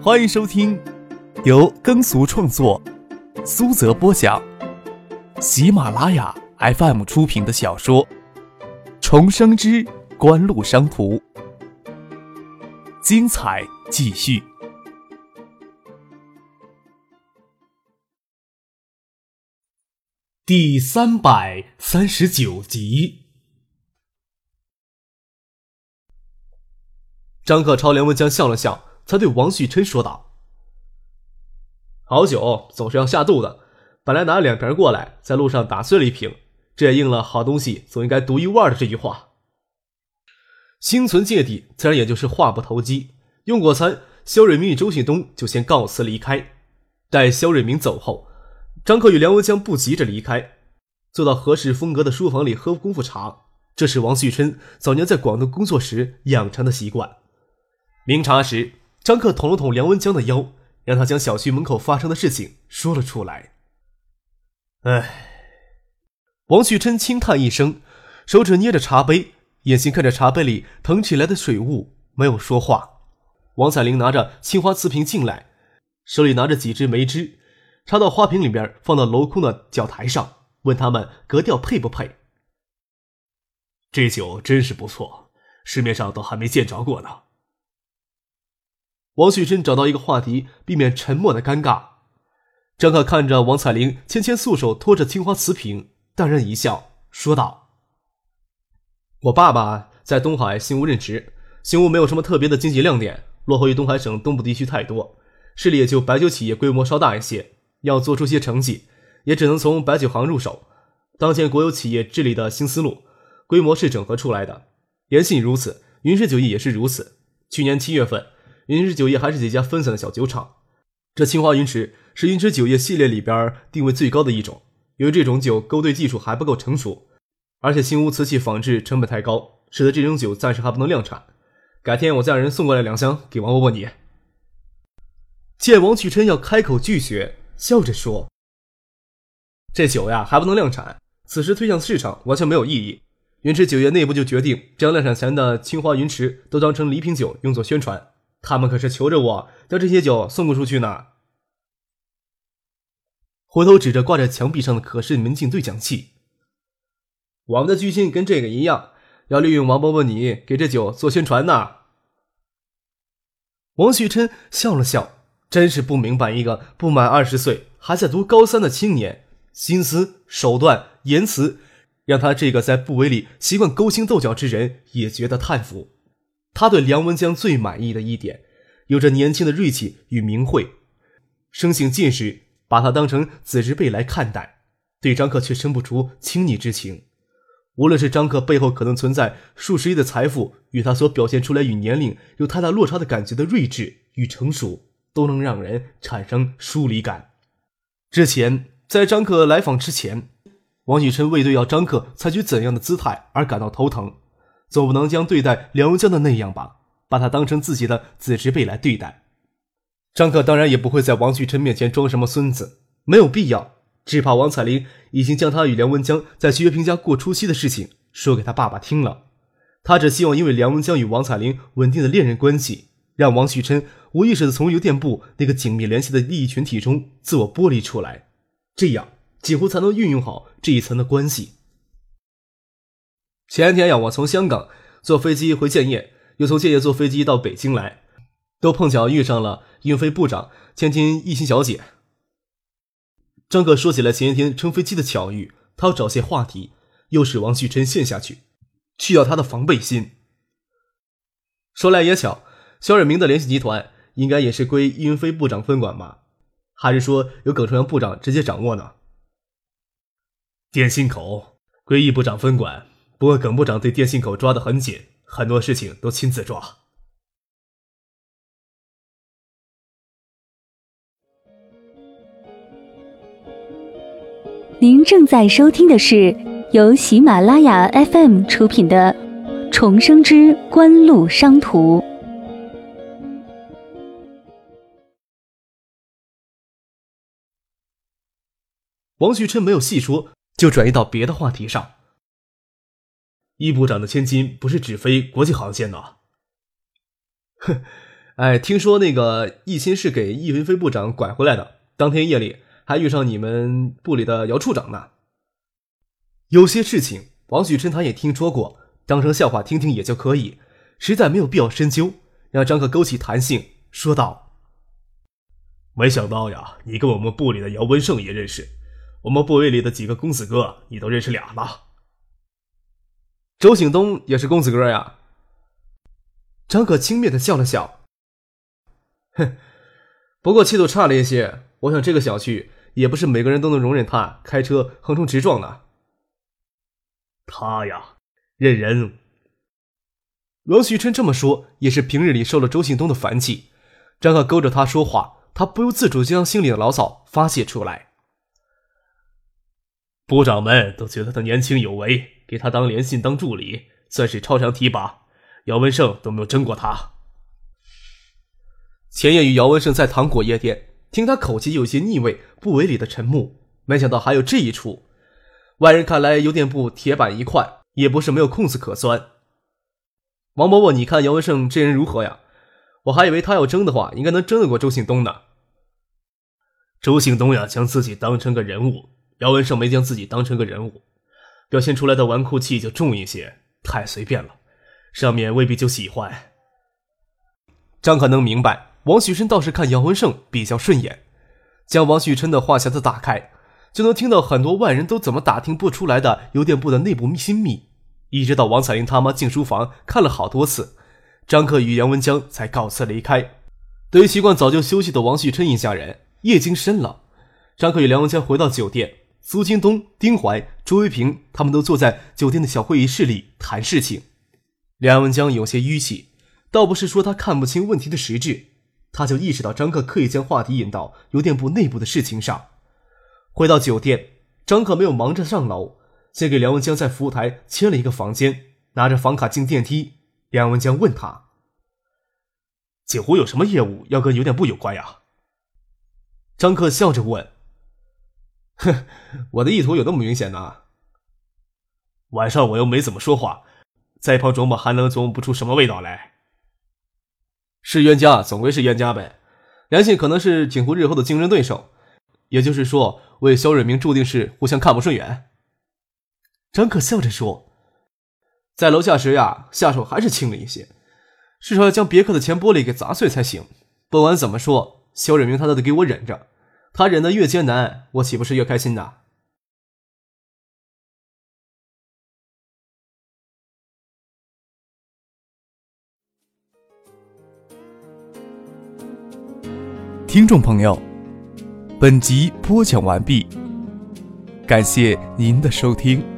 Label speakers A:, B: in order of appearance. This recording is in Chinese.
A: 欢迎收听由耕俗创作、苏泽播讲、喜马拉雅 FM 出品的小说《重生之官路商途》，精彩继续，第三百三十九集。
B: 张克朝梁文江笑了笑，才对王旭琛说道：“好酒总是要下肚的，本来拿了两瓶过来，在路上打碎了一瓶，这也应了‘好东西总应该独一无二’的这句话。心存芥蒂，自然也就是话不投机。用过餐，肖瑞明与周信东就先告辞离开。待肖瑞明走后，张克与梁文江不急着离开，坐到合适风格的书房里喝功夫茶，这是王旭琛早年在广东工作时养成的习惯。明茶时，张克捅了捅梁文江的腰，让他将小区门口发生的事情说了出来。唉，王旭琛轻叹一声，手指捏着茶杯，眼睛看着茶杯里腾起来的水雾，没有说话。王彩玲拿着青花瓷瓶进来，手里拿着几支梅枝，插到花瓶里边，放到镂空的脚台上，问他们格调配不配。这酒真是不错，市面上都还没见着过呢。王旭琛找到一个话题，避免沉默的尴尬。张可看着王彩玲纤纤素手托着青花瓷瓶，淡然一笑，说道：“我爸爸在东海新屋任职，新屋没有什么特别的经济亮点，落后于东海省东部地区太多，市里也就白酒企业规模稍大一些。要做出些成绩，也只能从白酒行入手。当前国有企业治理的新思路，规模是整合出来的。延信如此，云氏酒业也是如此。去年七月份。”云池酒业还是几家分散的小酒厂，这青花云池是云池酒业系列里边定位最高的一种。由于这种酒勾兑技术还不够成熟，而且新屋瓷器仿制成本太高，使得这种酒暂时还不能量产。改天我再让人送过来两箱给王伯伯你。见王旭琛要开口拒绝，笑着说：“这酒呀还不能量产，此时推向市场完全没有意义。云池酒业内部就决定将量产前的青花云池都当成礼品酒用作宣传。”他们可是求着我将这些酒送出去呢。回头指着挂在墙壁上的可视门禁对讲器，我们的居心跟这个一样，要利用王伯伯你给这酒做宣传呢。王旭琛笑了笑，真是不明白一个不满二十岁还在读高三的青年，心思、手段、言辞，让他这个在部委里习惯勾心斗角之人也觉得叹服。他对梁文江最满意的一点，有着年轻的锐气与明慧，生性近视，把他当成子侄辈来看待。对张克却生不出亲昵之情。无论是张克背后可能存在数十亿的财富，与他所表现出来与年龄有太大落差的感觉的睿智与成熟，都能让人产生疏离感。之前在张克来访之前，王雨琛为对要张克采取怎样的姿态而感到头疼。总不能将对待梁文江的那样吧，把他当成自己的子侄辈来对待。张克当然也不会在王旭琛面前装什么孙子，没有必要。只怕王彩玲已经将他与梁文江在徐月平家过除夕的事情说给他爸爸听了。他只希望因为梁文江与王彩玲稳定的恋人关系，让王旭琛无意识的从邮电部那个紧密联系的利益群体中自我剥离出来，这样几乎才能运用好这一层的关系。前天呀，我从香港坐飞机回建业，又从建业坐飞机到北京来，都碰巧遇上了运费部长千金一心小姐。张可说起来前一天乘飞机的巧遇，他要找些话题，又使王旭琛陷下去，去掉他的防备心。说来也巧，肖瑞明的联系集团应该也是归运飞部长分管吧？还是说由耿朝阳部长直接掌握呢？
C: 电信口归易部长分管。不过，耿部长对电信口抓得很紧，很多事情都亲自抓。
D: 您正在收听的是由喜马拉雅 FM 出品的《重生之官路商途》。
B: 王旭琛没有细说，就转移到别的话题上。
C: 易部长的千金不是只飞国际航线呢？
B: 哼，哎，听说那个易钦是给易云飞部长拐回来的，当天夜里还遇上你们部里的姚处长呢。有些事情，王许春他也听说过，当成笑话听听也就可以，实在没有必要深究。让张克勾起弹性，说道：“
C: 没想到呀，你跟我们部里的姚文胜也认识，我们部委里的几个公子哥，你都认识俩了。
B: 周醒东也是公子哥呀。”张可轻蔑的笑了笑，哼，不过气度差了一些。我想这个小区也不是每个人都能容忍他开车横冲直撞的。
C: 他呀，认人。
B: 罗旭琛这么说，也是平日里受了周庆东的烦气。张可勾着他说话，他不由自主将心里的牢骚发泄出来。
C: 部长们都觉得他年轻有为，给他当联信当助理，算是超常提拔。姚文胜都没有争过他。
B: 前夜与姚文胜在糖果夜店，听他口气有些腻味，不为里的沉默，没想到还有这一出。外人看来，邮电部铁板一块，也不是没有空子可钻。王伯伯，你看姚文胜这人如何呀？我还以为他要争的话，应该能争得过周信东呢。
C: 周信东呀，将自己当成个人物；姚文胜没将自己当成个人物，表现出来的纨绔气就重一些，太随便了，上面未必就喜欢。
B: 张可能明白，王旭琛倒是看姚文胜比较顺眼，将王旭琛的话匣子打开，就能听到很多外人都怎么打听不出来的邮电部的内部秘密。一直到王彩玲他妈进书房看了好多次，张克与杨文江才告辞离开。对于习惯早就休息的王旭琛一家人，夜经深了。张克与梁文江回到酒店，苏京东、丁怀、朱维平他们都坐在酒店的小会议室里谈事情。梁文江有些淤气，倒不是说他看不清问题的实质，他就意识到张克刻意将话题引到邮电部内部的事情上。回到酒店，张克没有忙着上楼。先给梁文江在服务台签了一个房间，拿着房卡进电梯。梁文江问他：“
C: 锦湖有什么业务要跟邮电部有关呀？”
B: 张克笑着问：“哼，我的意图有那么明显呢？”
C: 晚上我又没怎么说话，在一旁琢磨还能琢磨不出什么味道来。
B: 是冤家总归是冤家呗，梁信可能是锦湖日后的竞争对手，也就是说，我与肖瑞明注定是互相看不顺眼。张可笑着说：“在楼下时呀，下手还是轻了一些，至少要将别克的前玻璃给砸碎才行。不管怎么说，肖瑞明他都得给我忍着，他忍得越艰难，我岂不是越开心呐？”
A: 听众朋友，本集播讲完毕，感谢您的收听。